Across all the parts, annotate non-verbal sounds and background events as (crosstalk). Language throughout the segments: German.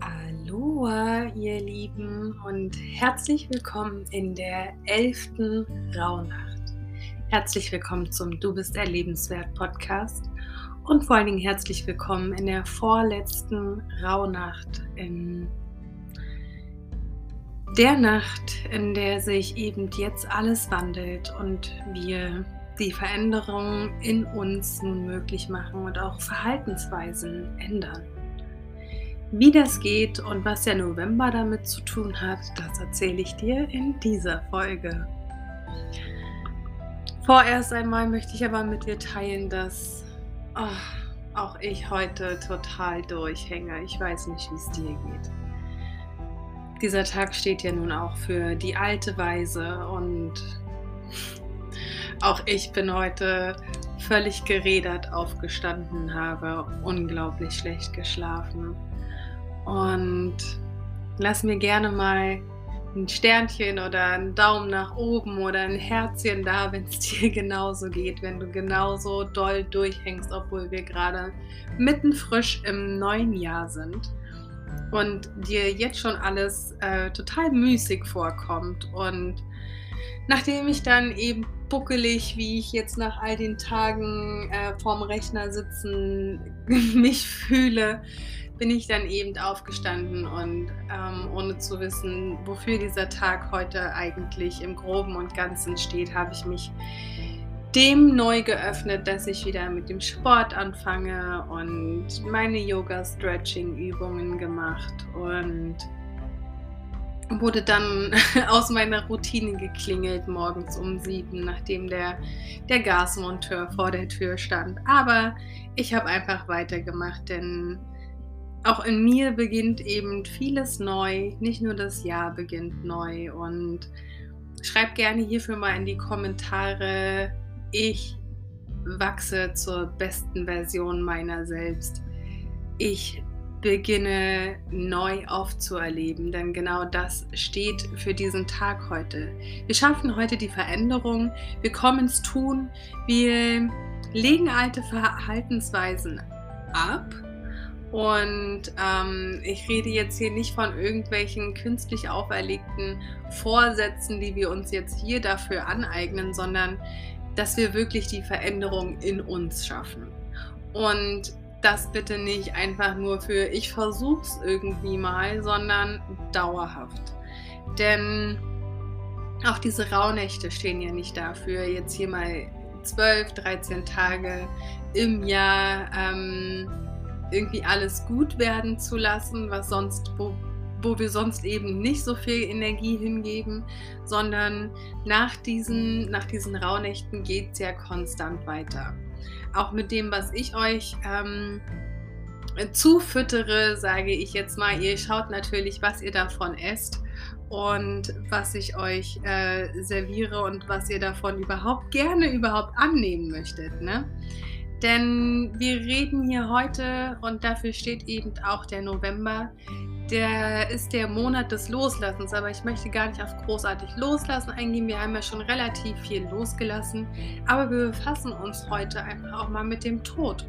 Aloha, ihr Lieben, und herzlich willkommen in der elften Rauhnacht. Herzlich willkommen zum Du bist erlebenswert Podcast und vor allen Dingen herzlich willkommen in der vorletzten Rauhnacht, in der Nacht, in der sich eben jetzt alles wandelt und wir die Veränderung in uns nun möglich machen und auch Verhaltensweisen ändern. Wie das geht und was der November damit zu tun hat, das erzähle ich dir in dieser Folge. Vorerst einmal möchte ich aber mit dir teilen, dass oh, auch ich heute total durchhänge. Ich weiß nicht, wie es dir geht. Dieser Tag steht ja nun auch für die alte Weise und auch ich bin heute völlig gerädert aufgestanden, habe unglaublich schlecht geschlafen. Und lass mir gerne mal ein Sternchen oder einen Daumen nach oben oder ein Herzchen da, wenn es (laughs) dir genauso geht, wenn du genauso doll durchhängst, obwohl wir gerade mitten frisch im neuen Jahr sind und dir jetzt schon alles äh, total müßig vorkommt und Nachdem ich dann eben buckelig, wie ich jetzt nach all den Tagen äh, vorm Rechner sitzen (laughs) mich fühle, bin ich dann eben aufgestanden und ähm, ohne zu wissen, wofür dieser Tag heute eigentlich im groben und ganzen steht, habe ich mich dem neu geöffnet, dass ich wieder mit dem Sport anfange und meine Yoga-Stretching-Übungen gemacht und wurde dann (laughs) aus meiner Routine geklingelt morgens um sieben, nachdem der, der Gasmonteur vor der Tür stand. Aber ich habe einfach weitergemacht, denn auch in mir beginnt eben vieles neu. Nicht nur das Jahr beginnt neu. Und schreib gerne hierfür mal in die Kommentare, ich wachse zur besten Version meiner selbst. Ich beginne neu aufzuerleben, denn genau das steht für diesen Tag heute. Wir schaffen heute die Veränderung, wir kommen ins Tun, wir legen alte Verhaltensweisen ab. Und ähm, ich rede jetzt hier nicht von irgendwelchen künstlich auferlegten Vorsätzen, die wir uns jetzt hier dafür aneignen, sondern dass wir wirklich die Veränderung in uns schaffen. Und das bitte nicht einfach nur für ich versuch's irgendwie mal, sondern dauerhaft. Denn auch diese Rauhnächte stehen ja nicht dafür, jetzt hier mal 12, 13 Tage im Jahr ähm, irgendwie alles gut werden zu lassen, was sonst, wo, wo wir sonst eben nicht so viel Energie hingeben, sondern nach diesen, nach diesen Rauhnächten geht es ja konstant weiter auch mit dem, was ich euch ähm, zufüttere, sage ich jetzt mal, ihr schaut natürlich, was ihr davon esst und was ich euch äh, serviere und was ihr davon überhaupt gerne überhaupt annehmen möchtet. Ne? Denn wir reden hier heute und dafür steht eben auch der November. Der ist der Monat des Loslassens, aber ich möchte gar nicht auf großartig Loslassen eingehen. Wir haben ja schon relativ viel losgelassen, aber wir befassen uns heute einfach auch mal mit dem Tod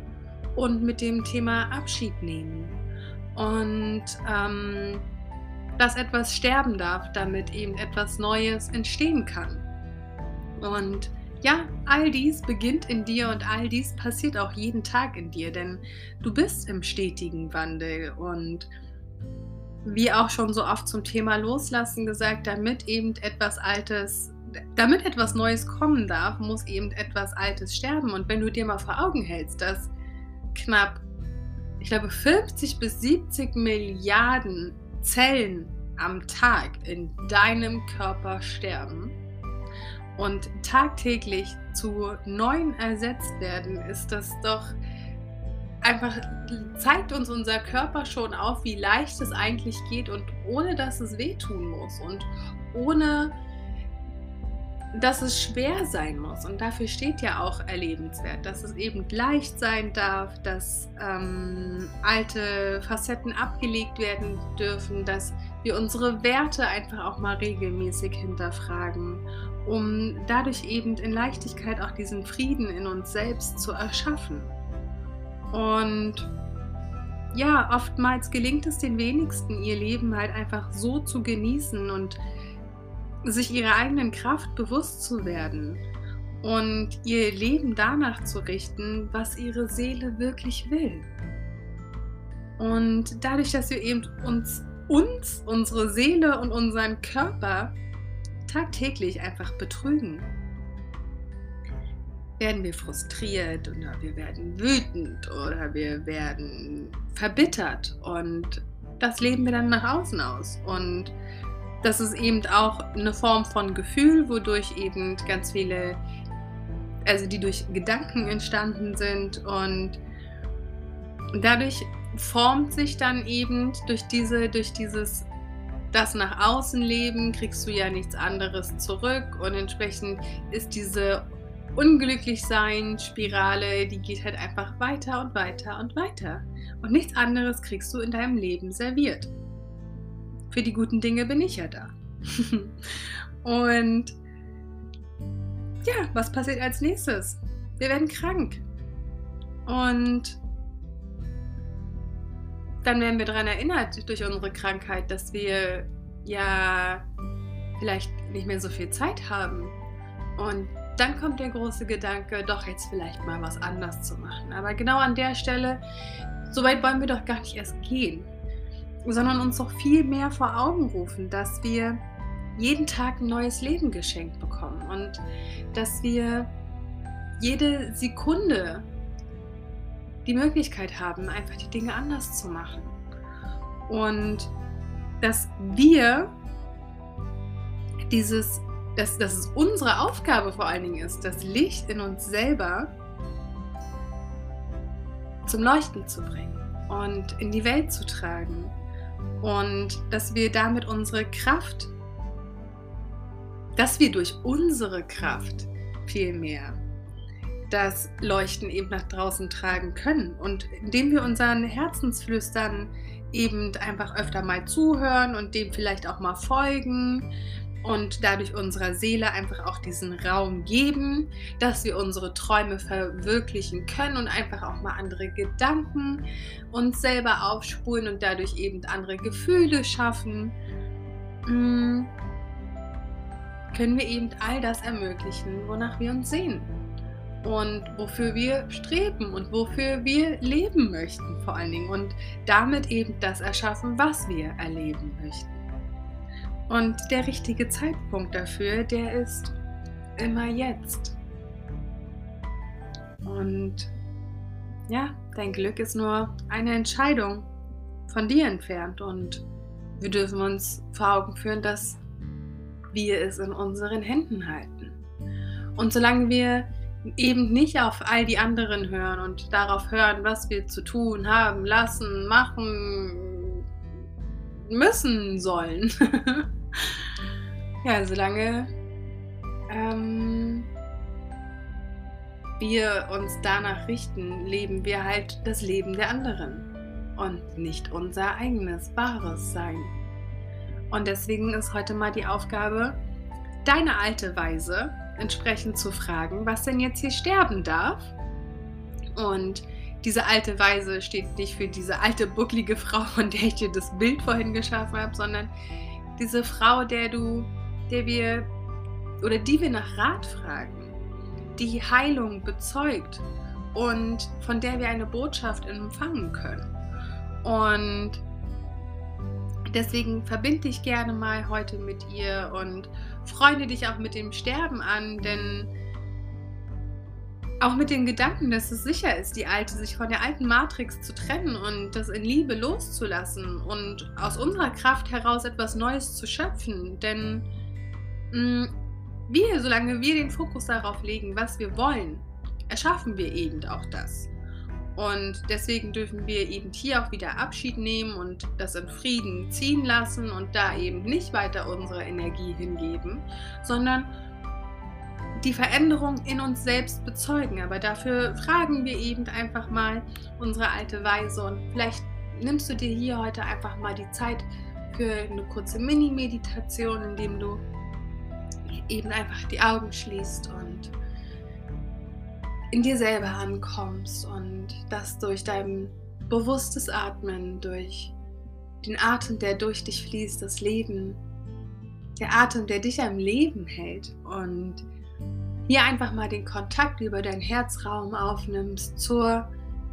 und mit dem Thema Abschied nehmen. Und ähm, dass etwas sterben darf, damit eben etwas Neues entstehen kann. Und ja, all dies beginnt in dir und all dies passiert auch jeden Tag in dir, denn du bist im stetigen Wandel und wie auch schon so oft zum Thema Loslassen gesagt, damit eben etwas Altes, damit etwas Neues kommen darf, muss eben etwas Altes sterben. Und wenn du dir mal vor Augen hältst, dass knapp, ich glaube, 50 bis 70 Milliarden Zellen am Tag in deinem Körper sterben und tagtäglich zu neuen ersetzt werden, ist das doch einfach zeigt uns unser Körper schon auf, wie leicht es eigentlich geht und ohne dass es wehtun muss und ohne dass es schwer sein muss. Und dafür steht ja auch erlebenswert, dass es eben leicht sein darf, dass ähm, alte Facetten abgelegt werden dürfen, dass wir unsere Werte einfach auch mal regelmäßig hinterfragen, um dadurch eben in Leichtigkeit auch diesen Frieden in uns selbst zu erschaffen. Und, ja, oftmals gelingt es den wenigsten, ihr Leben halt einfach so zu genießen und sich ihrer eigenen Kraft bewusst zu werden und ihr Leben danach zu richten, was ihre Seele wirklich will. Und dadurch, dass wir eben uns, uns, unsere Seele und unseren Körper tagtäglich einfach betrügen, werden wir frustriert oder wir werden wütend oder wir werden verbittert. Und das leben wir dann nach außen aus. Und das ist eben auch eine Form von Gefühl, wodurch eben ganz viele, also die durch Gedanken entstanden sind. Und dadurch formt sich dann eben durch diese, durch dieses das nach außen leben, kriegst du ja nichts anderes zurück. Und entsprechend ist diese unglücklich sein Spirale, die geht halt einfach weiter und weiter und weiter. Und nichts anderes kriegst du in deinem Leben serviert. Für die guten Dinge bin ich ja da. (laughs) und ja, was passiert als nächstes? Wir werden krank. Und dann werden wir daran erinnert durch unsere Krankheit, dass wir ja vielleicht nicht mehr so viel Zeit haben. Und dann kommt der große Gedanke, doch jetzt vielleicht mal was anders zu machen. Aber genau an der Stelle, so weit wollen wir doch gar nicht erst gehen, sondern uns doch viel mehr vor Augen rufen, dass wir jeden Tag ein neues Leben geschenkt bekommen und dass wir jede Sekunde die Möglichkeit haben, einfach die Dinge anders zu machen. Und dass wir dieses dass, dass es unsere Aufgabe vor allen Dingen ist, das Licht in uns selber zum Leuchten zu bringen und in die Welt zu tragen. Und dass wir damit unsere Kraft, dass wir durch unsere Kraft vielmehr das Leuchten eben nach draußen tragen können. Und indem wir unseren Herzensflüstern eben einfach öfter mal zuhören und dem vielleicht auch mal folgen und dadurch unserer Seele einfach auch diesen Raum geben, dass wir unsere Träume verwirklichen können und einfach auch mal andere Gedanken uns selber aufspulen und dadurch eben andere Gefühle schaffen, mm, können wir eben all das ermöglichen, wonach wir uns sehen und wofür wir streben und wofür wir leben möchten vor allen Dingen und damit eben das erschaffen, was wir erleben möchten. Und der richtige Zeitpunkt dafür, der ist immer jetzt. Und ja, dein Glück ist nur eine Entscheidung von dir entfernt. Und wir dürfen uns vor Augen führen, dass wir es in unseren Händen halten. Und solange wir eben nicht auf all die anderen hören und darauf hören, was wir zu tun haben, lassen, machen, müssen sollen, (laughs) (laughs) ja, solange ähm, wir uns danach richten, leben wir halt das Leben der anderen und nicht unser eigenes wahres Sein. Und deswegen ist heute mal die Aufgabe, deine alte Weise entsprechend zu fragen, was denn jetzt hier sterben darf. Und diese alte Weise steht nicht für diese alte bucklige Frau, von der ich dir das Bild vorhin geschaffen habe, sondern diese Frau, der du, der wir oder die wir nach Rat fragen, die Heilung bezeugt und von der wir eine Botschaft empfangen können. Und deswegen verbinde dich gerne mal heute mit ihr und freunde dich auch mit dem Sterben an, denn auch mit dem Gedanken, dass es sicher ist, die alte, sich von der alten Matrix zu trennen und das in Liebe loszulassen und aus unserer Kraft heraus etwas Neues zu schöpfen. Denn mh, mm, wir, solange wir den Fokus darauf legen, was wir wollen, erschaffen wir eben auch das. Und deswegen dürfen wir eben hier auch wieder Abschied nehmen und das in Frieden ziehen lassen und da eben nicht weiter unsere Energie hingeben, sondern die Veränderung in uns selbst bezeugen. Aber dafür fragen wir eben einfach mal unsere alte Weise und vielleicht nimmst du dir hier heute einfach mal die Zeit für eine kurze Mini-Meditation, indem du eben einfach die Augen schließt und in dir selber ankommst und dass durch dein bewusstes Atmen, durch den Atem, der durch dich fließt, das Leben, der Atem, der dich am Leben hält und hier einfach mal den Kontakt über deinen Herzraum aufnimmst zur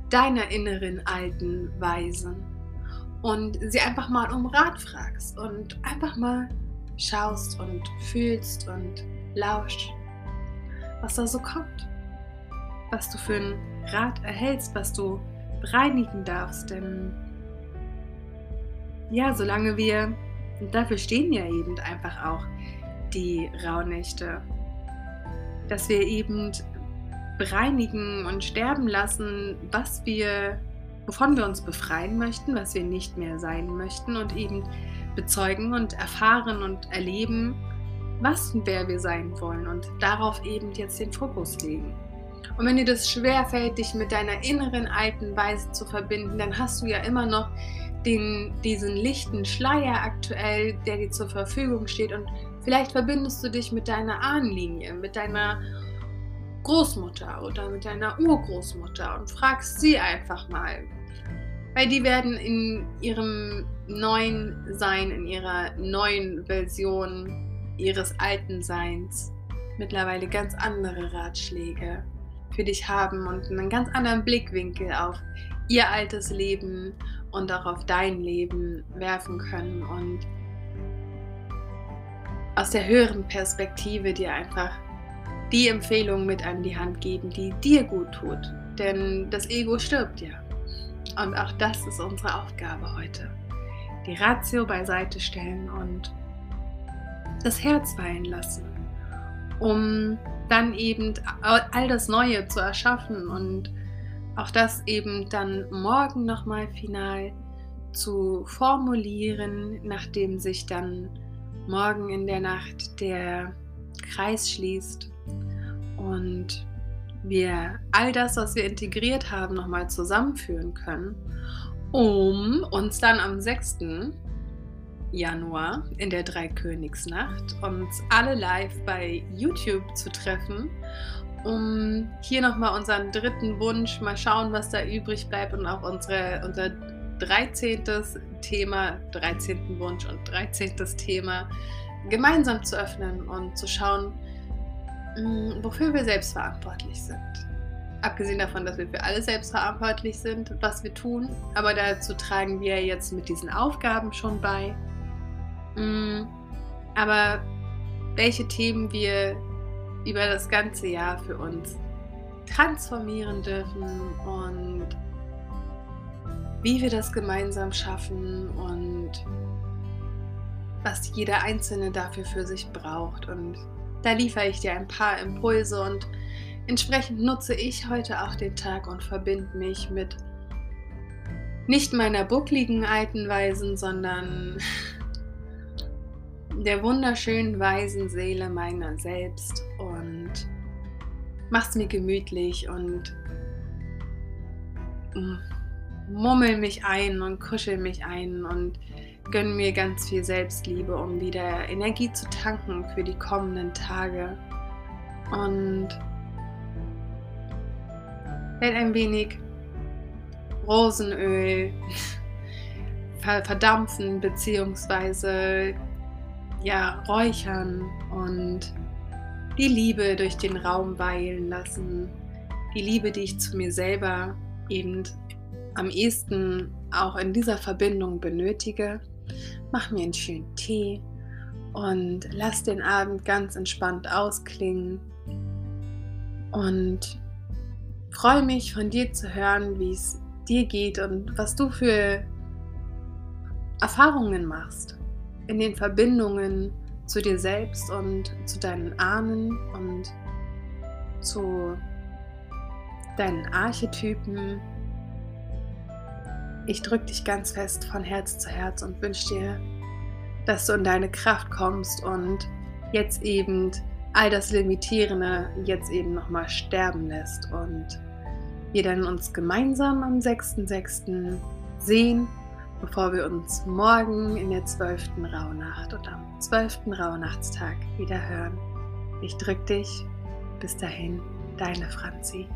deiner inneren alten Weisen und sie einfach mal um Rat fragst und einfach mal schaust und fühlst und lauscht, was da so kommt, was du für einen Rat erhältst, was du bereinigen darfst, denn ja, solange wir, und dafür stehen ja eben einfach auch die Rauhnächte, dass wir eben bereinigen und sterben lassen, was wir, wovon wir uns befreien möchten, was wir nicht mehr sein möchten und eben bezeugen und erfahren und erleben, was und wer wir sein wollen und darauf eben jetzt den Fokus legen. Und wenn dir das schwerfällt, dich mit deiner inneren alten Weise zu verbinden, dann hast du ja immer noch den, diesen lichten Schleier aktuell, der dir zur Verfügung steht. Und vielleicht verbindest du dich mit deiner Ahnenlinie, mit deiner Großmutter oder mit deiner Urgroßmutter und fragst sie einfach mal. Weil die werden in ihrem neuen Sein, in ihrer neuen Version ihres alten Seins mittlerweile ganz andere Ratschläge für dich haben und einen ganz anderen Blickwinkel auf ihr altes Leben und auch auf dein Leben werfen können und aus der höheren Perspektive dir einfach die Empfehlung mit an die Hand geben, die dir gut tut. Denn das Ego stirbt ja. Und auch das ist unsere Aufgabe heute. Die Ratio beiseite stellen und das Herz weilen lassen, um dann eben all das Neue zu erschaffen und auch das eben dann morgen nochmal final zu formulieren, nachdem sich dann morgen in der Nacht der Kreis schließt und wir all das, was wir integriert haben, nochmal zusammenführen können, um uns dann am 6. Januar in der Dreikönigsnacht uns alle live bei YouTube zu treffen, um hier nochmal unseren dritten Wunsch, mal schauen, was da übrig bleibt und auch unsere, unser 13. Thema, 13. Wunsch und 13. Thema gemeinsam zu öffnen und zu schauen, mm, wofür wir selbst verantwortlich sind. Abgesehen davon, dass wir für alle selbst verantwortlich sind, was wir tun, aber dazu tragen wir jetzt mit diesen Aufgaben schon bei. Mm, aber welche Themen wir über das ganze Jahr für uns transformieren dürfen und wie wir das gemeinsam schaffen und was jeder Einzelne dafür für sich braucht. Und da liefere ich dir ein paar Impulse und entsprechend nutze ich heute auch den Tag und verbinde mich mit nicht meiner buckligen alten Weisen, sondern (laughs) der wunderschönen weisen Seele meiner selbst und mach's mir gemütlich und mm, mummel mich ein und kuschel mich ein und gönn mir ganz viel Selbstliebe, um wieder Energie zu tanken für die kommenden Tage. Und werde ein wenig Rosenöl (laughs) verdampfen beziehungsweise ja, räuchern und die Liebe durch den Raum weilen lassen. Die Liebe, die ich zu mir selber eben am ehesten auch in dieser Verbindung benötige. Mach mir einen schönen Tee und lass den Abend ganz entspannt ausklingen. Und freue mich von dir zu hören, wie es dir geht und was du für Erfahrungen machst in den Verbindungen zu dir selbst und zu deinen Ahnen und zu deinen Archetypen. Ich drücke dich ganz fest von Herz zu Herz und wünsche dir, dass du in deine Kraft kommst und jetzt eben all das Limitierende jetzt eben nochmal sterben lässt und wir dann uns gemeinsam am 6.6. sehen bevor wir uns morgen in der 12. Rauhnacht und am 12. Rauhnachtstag wieder hören. Ich drück dich. Bis dahin, deine Franzi.